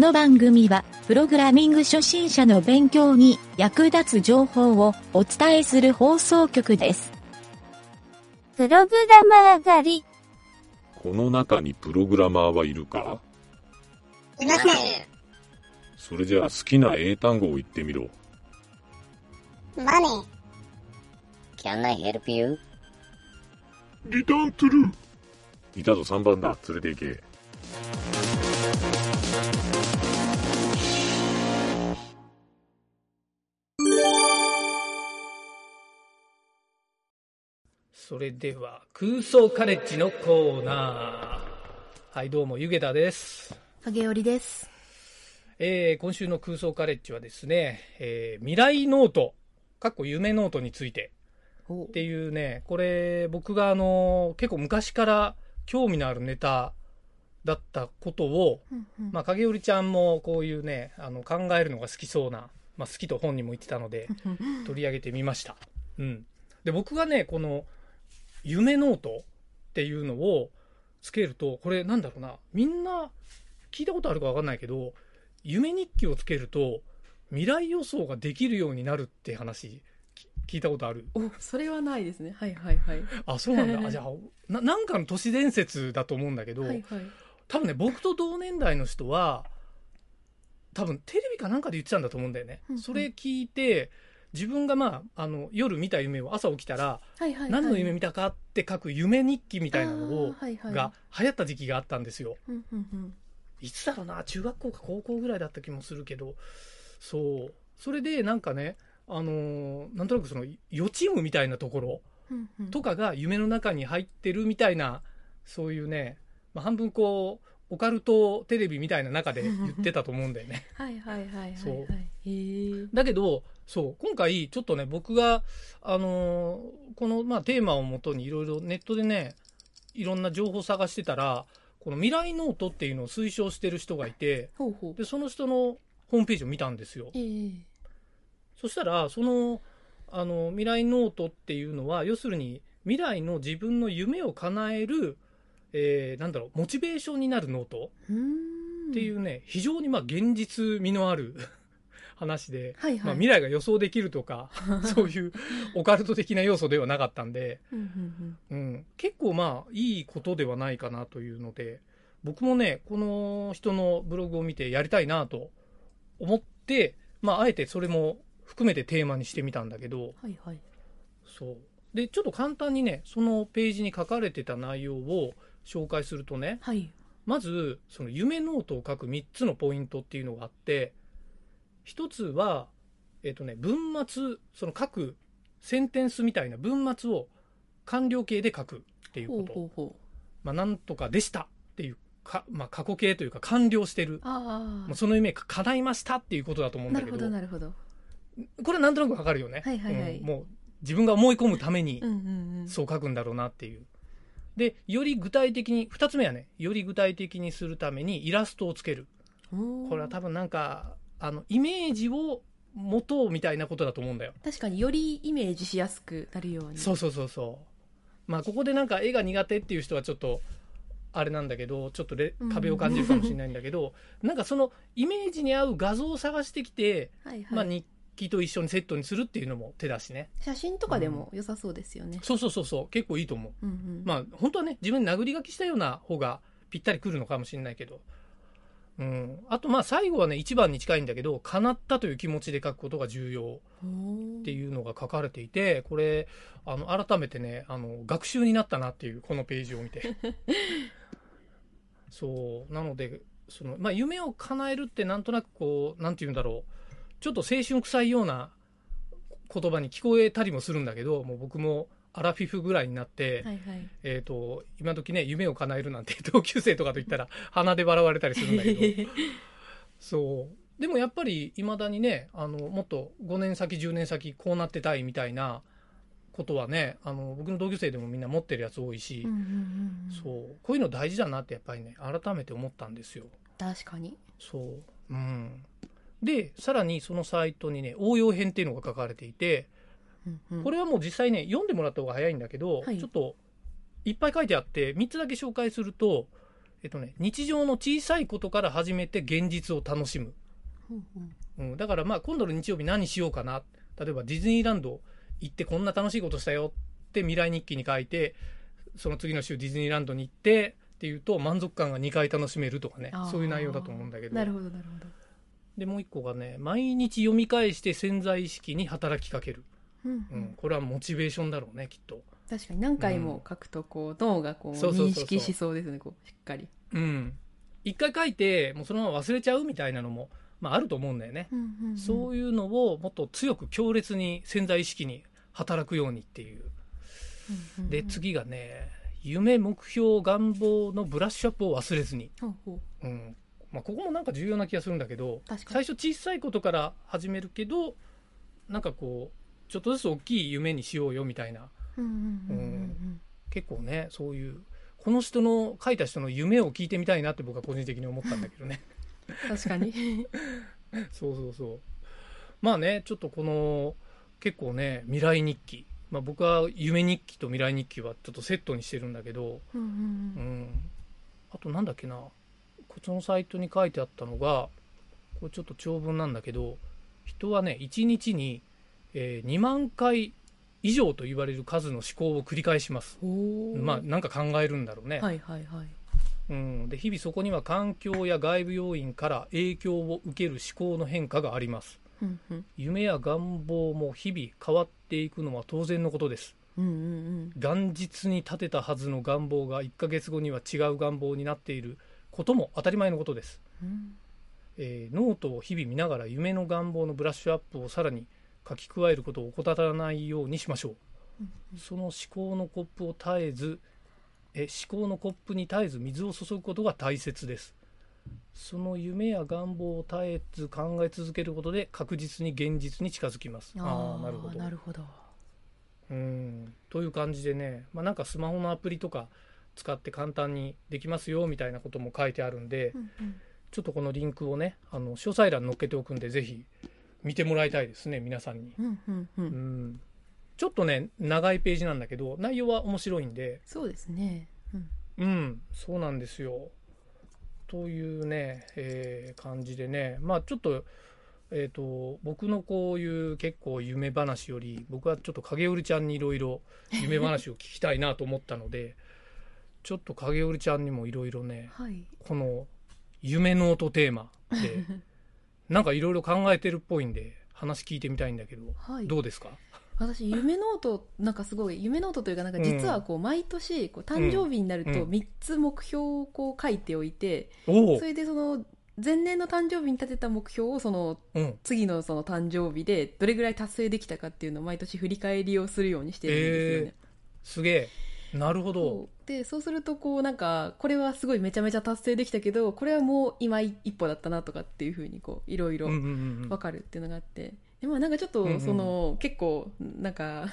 の番組は、プログラミング初心者の勉強に役立つ情報をお伝えする放送局です。プログラマー狩り。この中にプログラマーはいるか？いません。それじゃあ好きな英単語を言ってみろ。マネー。Can I help you? リターントゥルー。いたぞ3番だ。連れて行け。それでは空想カレッジのコーナー。はいどうもゆげたです、影織です。えー今週の空想カレッジはですね、えー未来ノートかっこ夢ノートについて。お。っていうねこれ僕があの結構昔から興味のあるネタだったことを、うんうん。まあ、影織ちゃんもこういうねあの考えるのが好きそうな、まあ、好きと本人も言ってたので取り上げてみました。うん、で僕がねこの夢ノートっていうのをつけるとこれなんだろうなみんな聞いたことあるか分かんないけど夢日記をつけると未来予想ができるようになるって話き聞いたことある？お、それはないですね。はいはいはい。あそうなんだ あじゃあななんかの都市伝説だと思うんだけど、はいはい。多分ね僕と同年代の人は多分テレビかなんかで言ってたんだと思うんだよね、それ聞いて自分がまああの夜見た夢を朝起きたらはいはいはい。何の夢見たかって書く夢日記みたいなのをあーはいはいが流行った時期があったんですようんうんうん。いつだろうな中学校か高校ぐらいだった気もするけどそうそれでなんかねあのーなんとなくその予知夢みたいなところとかが夢の中に入ってるみたいなそういうね、まあ、半分こうオカルトテレビみたいな中で言ってたと思うんだよね はいはいはいはいそうはい。へえ。だけどそう今回ちょっとね僕が、あのーこの、まあ、テーマをもとにいろいろネットでねいろんな情報を探してたらこの未来ノートっていうのを推奨してる人がいてほうほう。でその人のホームページを見たんですよええ。そしたらそのあの未来ノートっていうのは要するに未来の自分の夢を叶える、えーなんだろうモチベーションになるノート。っていうね、非常にまあ現実味のある話で、はいはい。まあ、未来が予想できるとか そういうオカルト的な要素ではなかったんで、うん結構まあいいことではないかなというので僕もねこの人のブログを見てやりたいなと思って、まあ、あえてそれも含めてテーマにしてみたんだけどはいはい。そうでちょっと簡単にねそのページに書かれてた内容を紹介するとねはい。まずその夢ノートを書く3つのポイントっていうのがあって1つは、えっとね、文末その書くセンテンスみたいな文末を完了形で書くっていうほうことほうほう。まあ、なんとかでしたっていうか、まあ、過去形というか完了してるあもうその夢が叶いましたっていうことだと思うあ。なるほんだけどどなるほど。これはなんとなくわかるよね、はいはいはいうんもう自分が思い込むためにうんうんうん。そう書くんだろうなっていう。でより具体的に2つ目はねより具体的にするためにイラストをつけるこれは多分なんかあのイメージを持とうみたいなことだと思うんだよ、確かによりイメージしやすくなるように。そうそうそうそうまあここでなんか絵が苦手っていう人はちょっとあれなんだけどちょっとレうん壁を感じるかもしれないんだけど、なんかそのイメージに合う画像を探してきて、はいはい。まあ、日記と一緒にセットにするっていうのも手だしね写真とかでも良さそうですよね。そうそうそうそう結構いいと思ううんうん。まあ本当はね自分に殴り書きしたような方がぴったりくるのかもしれないけど、うん、あとまあ最後はね一番に近いんだけど叶ったという気持ちで書くことが重要ってう。いうのが書かれていてこれあの改めてねあの学習になったなっていうこのページを見て。そう。なのでその、まあ、夢を叶えるってなんとなくこうなんて言うんだろう。ちょっと青春臭いような言葉に聞こえたりもするんだけどもう僕もアラフィフぐらいになって、はいはい。えー、と今時ね夢を叶えるなんて 同級生とかと言ったら鼻で笑われたりするんだけど そうでもやっぱりいまだにねあのもっと5年先10年先こうなってたいみたいなことはねあの僕の同級生でもみんな持ってるやつ多いし、うんうんうんうん。そうこういうの大事だなってやっぱりね改めて思ったんですよ。確かに。そううん、でさらにそのサイトにね応用編っていうのが書かれていてうんうんこれはもう実際ね読んでもらった方が早いんだけど、はいちょっといっぱい書いてあって3つだけ紹介すると、えっとね、日常の小さいことから始めて現実を楽しむ。うんうんうん、だからまあ今度の日曜日何しようかな。例えばディズニーランド行ってこんな楽しいことしたよって未来日記に書いて、その次の週ディズニーランドに行ってっていうと満足感が2回楽しめるとかねそういう内容だと思うんだけど。なるほどなるほどで、もう一個がね、毎日読み返して潜在意識に働きかける。うんううんん、これはモチベーションだろうね、きっと。確かに何回も書くとこう脳がこう認識しそうですねこうしっかりうん。一回書いて、もうそのまま忘れちゃうみたいなのも、まああると思うんだよね。そういいうのをもっと強く強烈に潜在意識に働くようにっていう。うんで、次がね、夢、目標、願望のブラッシュアップを忘れずに。ほうほううん。まあ、ここもなんか重要な気がするんだけど、最初小さいことから始めるけど、なんかこう、ちょっとずつ大きい夢にしようよみたいな。結構ね、そういう、この人の、書いた人の夢を聞いてみたいなって僕は個人的に思ったんだけどね。うん確かに そうそうそう。まあね、ちょっとこの、結構ね、未来日記。まあ僕は夢日記と未来日記はちょっとセットにしてるんだけど、うん。あとなんだっけな、こっちのサイトに書いてあったのが、これちょっと長文なんだけど、人はね、1日に、えー2万回以上と言われる数の思考を繰り返します。まあなんか考えるんだろうね。はいはいはい。うん、で日々そこには環境や外部要因から影響を受ける思考の変化があります。うんうん。夢や願望も日々変わっていくのは当然のことです。うんうん元日に立てたはずの願望が1ヶ月後には違う願望になっていることも当たり前のことです、うん。えーノートを日々見ながら夢の願望のブラッシュアップをさらに書き加えることを怠らないようにしましょう。その思考のコップを絶えずえ思考のコップに絶えず水を注ぐことが大切です。その夢や願望を絶えず考え続けることで確実に現実に近づきます。ああーなるほど。なるほど。うん。という感じでね、まあ、なんかスマホのアプリとか使って簡単にできますよみたいなことも書いてあるんで、うんうん。ちょっとこのリンクをねあの詳細欄に載っけておくんでぜひ見てもらいたいですね皆さんに、うんうんううん。ん、ちょっとね長いページなんだけど内容は面白いんで。そうですね。うん。うんそうなんですよ。というね、えー感じでね。まあちょっとえー、と僕のこういう結構夢話より僕はちょっと影織ちゃんにいろいろ夢話を聞きたいなと思ったので ちょっと影織ちゃんにもいろいろねはい。この夢ノートテーマでなんかいろいろ考えてるっぽいんで話聞いてみたいんだけど、はい。どうですか？私夢ノートなんかすごい夢ノートというかなんか実はこう毎年こう誕生日になるとうん。3つ目標をこう書いておいておお。それでその前年の誕生日に立てた目標をそのうん。次のその誕生日でどれぐらい達成できたかっていうのを毎年振り返りをするようにしてるんですよね。すげえなるほど。そう。でそうするとこうなんかこれはすごいめちゃめちゃ達成できたけどこれはもう今一歩だったなとかっていうふうにこういろいろうんうんうんうん。分かるっていうのがあって。でまあなんかちょっとうんうんその、結構なんか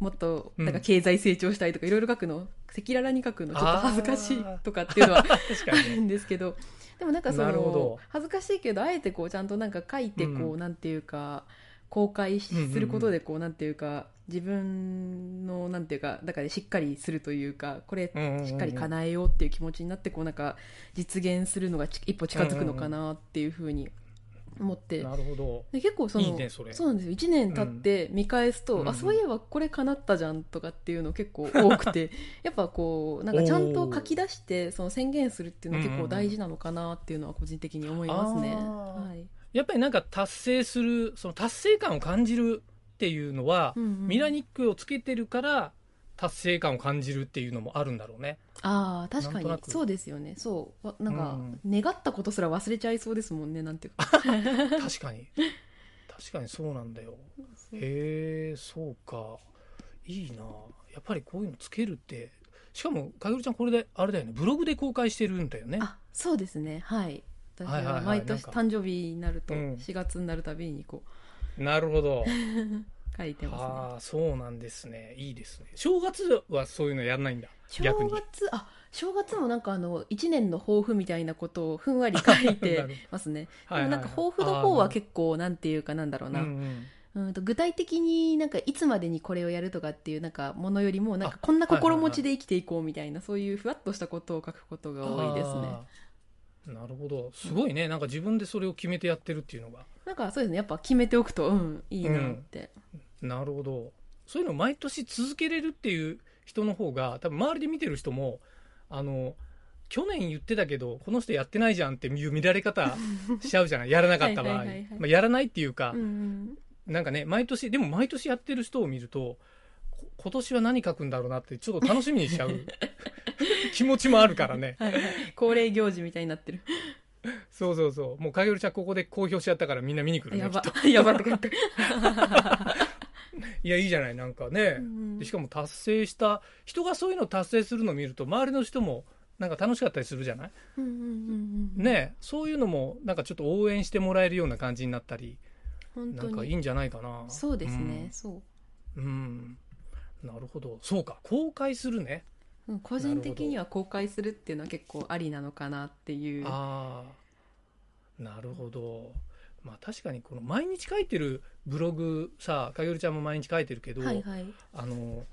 もっとうん。なんか経済成長したいとかいろいろ書くの赤裸々に書くのちょっと恥ずかしいとかっていうのは確 かあるんですけど。でもなんかその恥ずかしいけどあえてこうちゃんとなんか書いてこう、うん。なんていうか公開することでこうなんていうか自分のなんていうかだからしっかりするというかこれしっかり叶えようっていう気持ちになってこうなんか実現するのがち一歩近づくのかなっていうふうに思って。なるほど。で結構そのねそれ。うなんですよ。1年経って見返すと、うんあそういえばこれ叶ったじゃんとかっていうの結構多くて。やっぱこうなんかちゃんと書き出してその宣言するっていうのは結構大事なのかなっていうのは個人的に思いますね。はい。やっぱりなんか達成するその達成感を感じるっていうのは、うんうん。ミラニックをつけてるから達成感を感じるっていうのもあるんだろうね。ああ確かに。そうですよね。そう。わなんか、うん。願ったことすら忘れちゃいそうですもんねなんていうか。確かに。確かにそうなんだよ。へえそうか。いいな。やっぱりこういうのつけるって。しかもかげるちゃんこれであれだよね。ブログで公開してるんだよね。あそうですね。はい。私は毎年誕生日になるとうん。4月になるたびにこなるほど。う 書いてますね。ああそうなんですね。いいですね。正月はそういうのやんないんだ。正逆に。月あ正月もなんかあの1年の抱負みたいなことをふんわり書い なてるますね。でもなんか抱負の方は結構なんていうかなんだろうな、うんと具体的になんかいつまでにこれをやるとかっていうなんかものよりもなんかあこんな心持ちで生きていこうみたいなそういうふわっとしたことを書くことが多いですねなるほど。すごいね。なんか自分でそれを決めてやってるっていうのが。なんかそうですね。やっぱ決めておくとうんいいなって、なるほど。そういうのを毎年続けれるっていう人の方が多分周りで見てる人もあの去年言ってたけどこの人やってないじゃんっていう見られ方しちゃうじゃない？やらなかった場合。まあやらないっていうか、うんうん。なんかね毎年でも毎年やってる人を見るとこ今年は何書くんだろうなってちょっと楽しみにしちゃう 気持ちもあるからね。はいはい。恒例行事みたいになってる。そうそうそう。もう影織ちゃんここで公表しちゃったからみんな見に来るねやば。きっと。やばって書いて いやいいじゃないなんかね、うん。でしかも達成した人がそういうのを達成するのを見ると周りの人もなんか楽しかったりするじゃない、うんうんうんうんねそういうのもなんかちょっと応援してもらえるような感じになったり本当に。なんかいいんじゃないかな。そうですね、そう。うん、うんなるほど。そうか。公開するね。うん個人的には公開するっていうのは結構ありなのかなっていう。ああなるほど。まあ確かにこの毎日書いてるブログさかげるちゃんも毎日書いてるけど、はいはい。あの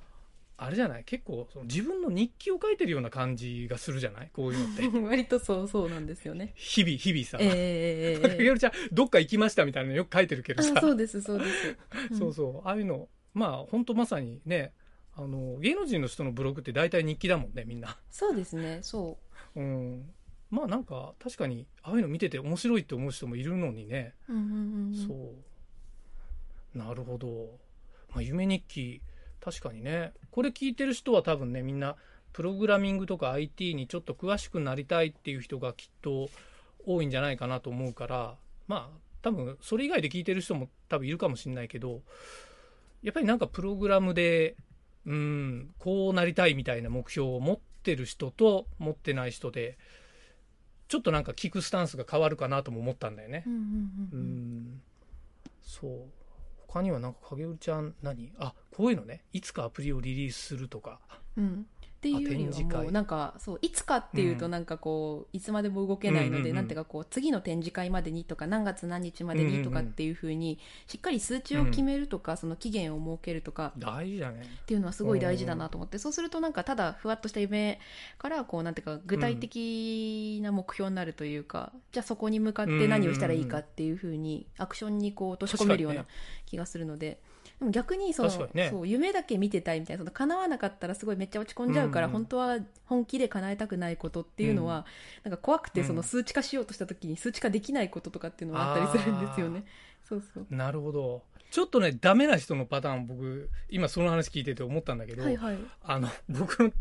あれじゃない？結構その自分の日記を書いてるような感じがするじゃない？こういうのって。割とそうそうなんですよね。日々日々さ、ええ かげるちゃんどっか行きましたみたいなのよく書いてるけどさ。あそうですそうです、うん。そうそう。ああいうのまあ本当まさにねあの芸能人の人のブログって大体日記だもんねみんな。そうですねそう。ん。まあなんか確かにああいうの見てて面白いって思う人もいるのにね、うんうんうん、そう。なるほど、まあ、夢日記確かにね。これ聞いてる人は多分ねみんなプログラミングとか IT にちょっと詳しくなりたいっていう人がきっと多いんじゃないかなと思うからまあ多分それ以外で聞いてる人も多分いるかもしれないけどやっぱりなんかプログラムでうんこうなりたいみたいな目標を持ってる人と持ってない人でちょっとなんか聞くスタンスが変わるかなとも思ったんだよね。う。んそう。他にはなんか影織ちゃん何？あこういうのね。いつかアプリをリリースするとか。うんっていうよりはもうなんかそういつかっていうとうん。なんかこういつまでも動けないので、なんていうかこう次の展示会までにとか何月何日までにとかっていうふうにしっかり数値を決めるとか、その期限を設けるとか大事だね。っていうのはすごい大事だなと思って、そうするとなんかただふわっとした夢からこうなんていうか具体的な目標になるというか、じゃあそこに向かって何をしたらいいかっていうふうにアクションにこう落とし込めるような気がするので。でも逆にその、ね。そう夢だけ見てたいみたいなその叶わなかったらすごいめっちゃ落ち込んじゃうから、うん。うん本当は本気で叶えたくないことっていうのは、なんか怖くてうん。その数値化しようとした時に数値化できないこととかっていうのがあったりするんですよね。そうそう。なるほど。ちょっとねダメな人のパターン僕今その話聞いてて思ったんだけど、はいはい。あの 僕の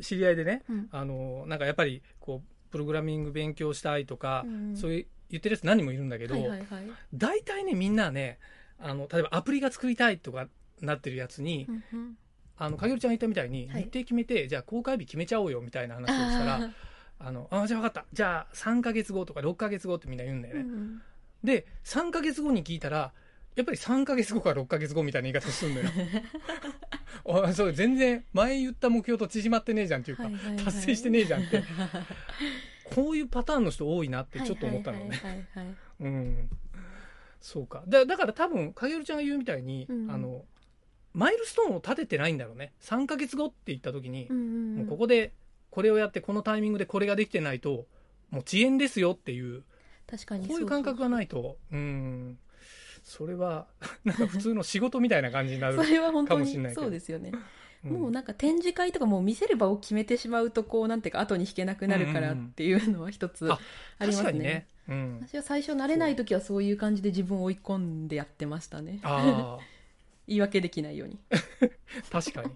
知り合いでねうん。あのなんかやっぱりこうプログラミング勉強したいとか、うんうん。そういう言ってるやつ何人もいるんだけど、はいはいはい。大体ねみんなねあの例えばアプリが作りたいとかなってるやつに、うんうん。あのかげるちゃんが言ったみたいに、はい。日程決めてじゃあ公開日決めちゃおうよみたいな話をしたらああのあじゃあ分かった。じゃあ3ヶ月後とか6ヶ月後ってみんな言うんだよね、ーうんうん。で3ヶ月後に聞いたらやっぱり3ヶ月後か6ヶ月後みたいな言い方するのよ。あそう全然前言った目標と縮まってねえじゃんっていうか、達成してねえじゃんって。こういうパターンの人多いなってちょっと思ったのね、そうか。だだから多分かげるちゃんが言うみたいに、うん。あのマイルストーンを立ててないんだろうね。3ヶ月後って言った時に、うんうんうん。もうここでこれをやってこのタイミングでこれができてないともう遅延ですよっていう確かにこういう感覚がないと。うん。それは なんか普通の仕事みたいな感じになるかもしれないけど。そうですよね、うん。もうなんか展示会とかもう見せる場を決めてしまうとこうなんていうか後に引けなくなるからっていうのは一つあありますね。確かにね、うん、私は最初慣れない時はそういう感じで自分を追い込んでやってましたね。あ 言い訳できないように。あ 確かに。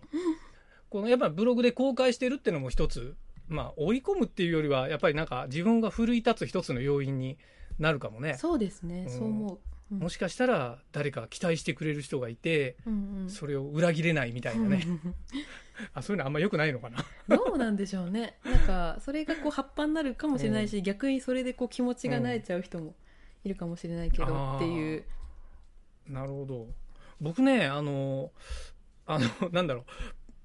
このやっぱブログで公開してるってのも一つまあ追い込むっていうよりはやっぱりなんか自分が奮い立つ一つの要因になるかもね。そうですね、うん。そう思う、うん。もしかしたら誰か期待してくれる人がいてうんうん。それを裏切れないみたいなね。あそういうのあんま良くないのかな？どうなんでしょうね。なんかそれがこう葉っぱになるかもしれないし、逆にそれでこう気持ちが慣れちゃう人もいるかもしれないけど、っていう。なるほど。僕ねあのあの なんだろう。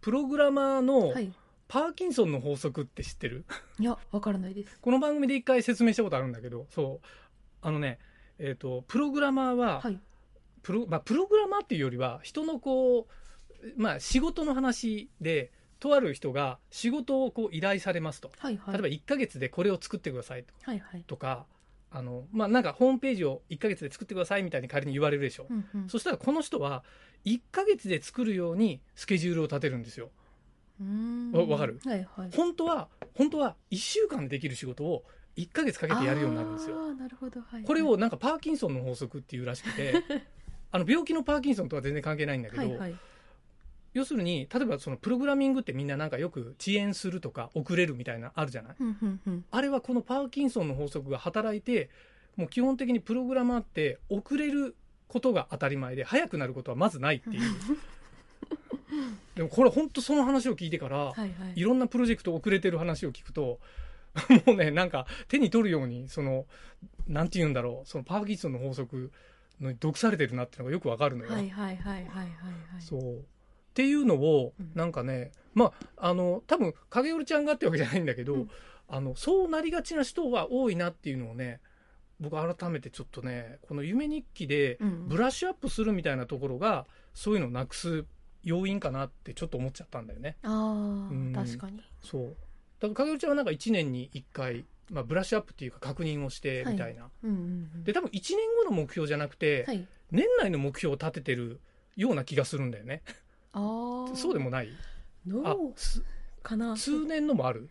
プログラマーのはい。パーキンソンの法則って知ってる、いやわからないです。この番組で一回説明したことあるんだけどそう。あのねえっ、とプログラマーははいプロ、まあ、プログラマーっていうよりは、人のこう、まあ、仕事の話で、とある人が仕事をこう依頼されますと。はいはい。例えば1ヶ月でこれを作ってくださいとはいはい。とか、あの、まあ、なんかホームページを1ヶ月で作ってくださいみたいに仮に言われるでしょ。うんうんそしたらこの人は1ヶ月で作るようにスケジュールを立てるんですよ。わかる？はいはい。本当は、本当は1週間でできる仕事を1ヶ月かけてやるようになるんですよ。なるほど。はいはい。これをなんかパーキンソンの法則っていうらしくて、あの病気のパーキンソンとは全然関係ないんだけど、はいはい。要するに、例えばそのプログラミングってみんななんかよく遅延するとか遅れるみたいなあるじゃない？あれはこのパーキンソンの法則が働いて、もう基本的にプログラマーって遅れることが当たり前で、早くなることはまずないっていう。でもこれ本当その話を聞いてから、はいはい。いろんなプロジェクト遅れてる話を聞くと、もうね、なんか手に取るように、その、なんて言うんだろう、そのパーキンソンの法則の毒されてるなっていうのがよくわかるのよ。はいはいはいはいはいはい。そう。っていうのをうん、なんかね、まあ、あの、多分、影織ちゃんがってわけじゃないんだけど、うんあの、そうなりがちな人は多いなっていうのをね、僕改めてちょっとね、この夢日記でうんブラッシュアップするみたいなところが、そういうのをなくす要因かなってちょっと思っちゃったんだよね。あうんあ、確かに。そう。だから影ちゃんはなんか1年に1回、まあ、ブラッシュアップっていうか確認をしてみたいな、はいうんうんうん、で多分1年後の目標じゃなくて、はい、年内の目標を立ててるような気がするんだよね。ああ そうでもない？どうかな。通年のもある？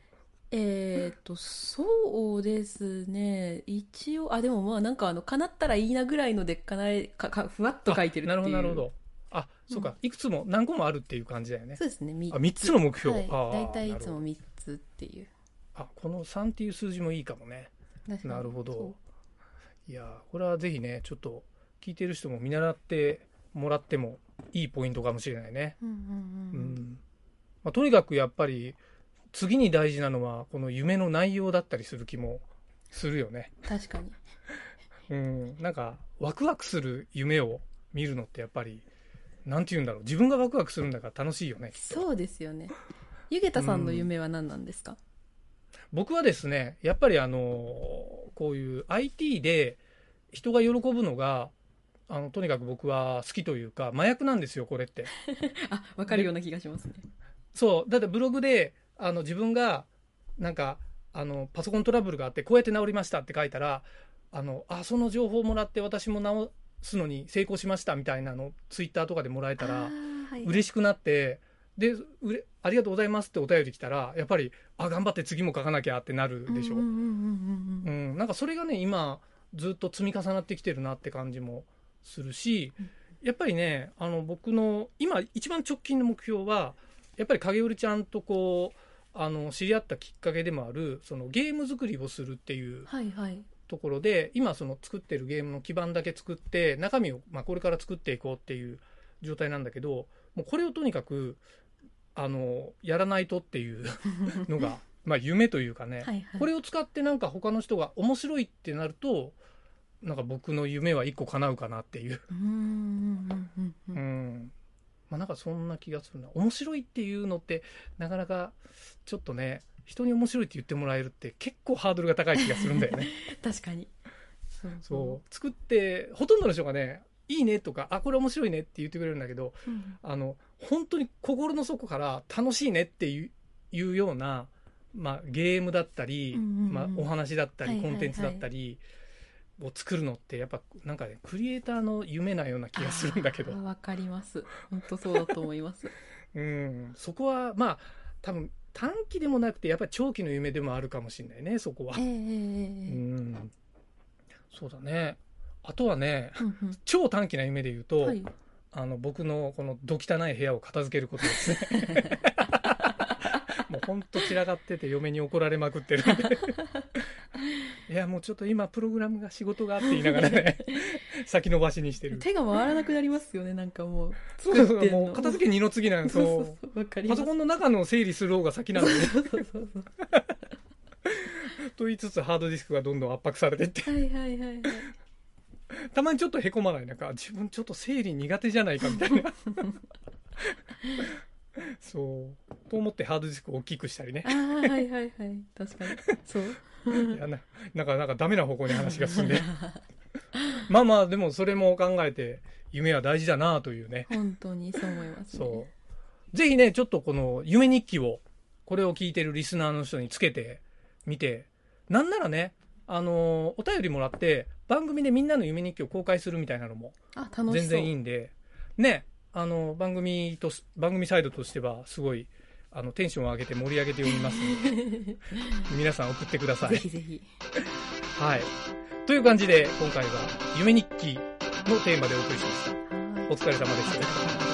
えー、っと、そうですね。一応、あ、でもまあなんかあの、叶ったらいいなぐらいので、叶え、か、か、ふわっと書いてるっていう。なるほど、あ、そうか、うん、いくつも、何個もあるっていう感じだよね。そうですね、3つ。あ、3つの目標。はい、大体いつも3ずっていう。あこの3っていう数字もいいかもね。なるほど。いやこれはぜひねちょっと聞いてる人も見習ってもらってもいいポイントかもしれないね。とにかくやっぱり次に大事なのはこの夢の内容だったりする気もするよね。確かに。うん。なんかワクワクする夢を見るのってやっぱりなんて言うんだろう。自分がワクワクするんだから楽しいよねそうですよね。ゆげたさんの夢は何なんですか、僕はですね、やっぱりあの、こういう IT で人が喜ぶのが、あの、とにかく僕は好きというか、麻薬なんですよ、これって。あ、わかるような気がしますね。そう。だってブログで、あの、自分が、なんか、あの、パソコントラブルがあって、こうやって治りましたって書いたら、あの、あ、その情報をもらって私も治すのに成功しましたみたいなの、ツイッターとかでもらえたら、嬉しくなって、で、うれ、ありがとうございますってお便り来たら、やっぱり、あ、頑張って次も書かなきゃってなるでしょ？なんかそれがね、今、ずっと積み重なってきてるなって感じもするし、やっぱりね、あの、僕の、今、一番直近の目標は、やっぱり影織ちゃんとこう、あの、知り合ったきっかけでもある、そのゲーム作りをするっていうはいはい。ところで、今その作ってるゲームの基盤だけ作って、中身を、まあこれから作っていこうっていう状態なんだけど、もうこれをとにかく、あの、やらないとっていう のが、まあ夢というかね、はいはい。これを使ってなんか他の人が面白いってなると、なんか僕の夢は一個叶うかなっていう。うん。まあなんかそんな気がするな。面白いっていうのって、なかなかちょっとね、人に面白いって言ってもらえるって結構ハードルが高い気がするんだよね。確かに。そうそう。作って、ほとんどの人がね、いいねとか、あ、これ面白いねって言ってくれるんだけど、うんあの、本当に心の底から楽しいねっていうような、まあ、ゲームだったり、うんうんうんまあ、お話だったり、はいはいはいコンテンツだったりを作るのって、やっぱなんかね、クリエイターの夢なような気がするんだけどわかります。本当そうだと思います。うん、そこは、まあ、多分短期でもなくて、やっぱり長期の夢でもあるかもしれないね、そこはええ。えええうえん。そうだね。あとはね、うんうん超短期な夢で言うと、はい。あの、僕のこのど汚い部屋を片付けることですね。もうほんと散らかってて嫁に怒られまくってるんで。いや、もうちょっと今プログラムが仕事があって言いながらね、先延ばしにしてる。手が回らなくなりますよね、なんかもう。そうそうそう、もう片付け二の次なんですそうパ。ソコンの中の整理する方が先なんで、そうそうそうそう。と言いつつハードディスクがどんどん圧迫されていって、はいはいはいはい。たまにちょっと凹まない。なんか、自分ちょっと整理苦手じゃないかみたいな。そう。と思ってハードディスクを大きくしたりねあ。あ、はいはいはい。確かに。そう。いやななんか、なんかダメな方向に話が進んで。まあまあ、でもそれも考えて、夢は大事だなというね。本当にそう思います、ね。そう。ぜひね、ちょっとこの夢日記を、これを聞いてるリスナーの人につけてみて、なんならね、あのーお便りもらって、番組でみんなの夢日記を公開するみたいなのも。全然いいんで、ね、あの、番組とす、番組サイドとしては、すごい、あの、テンションを上げて盛り上げて読みますので、皆さん送ってください。ぜひぜひ。はい。という感じで、今回は、夢日記のテーマでお送りしました。はいお疲れ様でした。